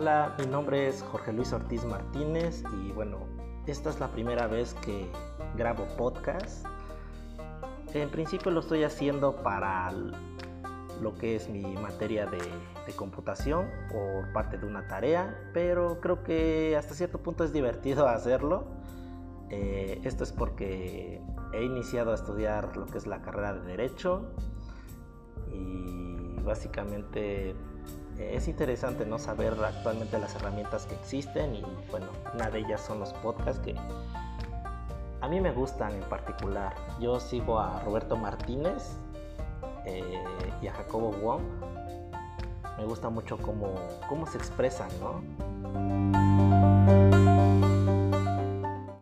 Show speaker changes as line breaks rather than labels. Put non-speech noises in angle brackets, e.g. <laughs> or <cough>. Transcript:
Hola, mi nombre es Jorge Luis Ortiz Martínez y bueno, esta es la primera vez que grabo podcast. En principio lo estoy haciendo para lo que es mi materia de, computación o parte de una tarea, pero creo que hasta cierto punto es divertido <laughs> hacerlo. Eh, esto es porque he iniciado a estudiar lo que es la carrera de Derecho y básicamente es interesante no saber actualmente las herramientas que existen y bueno, una de ellas son los podcasts que a mí me gustan en particular. Yo sigo a Roberto Martínez eh, y a Jacobo Wong. Me gusta mucho cómo, cómo se expresan, ¿no?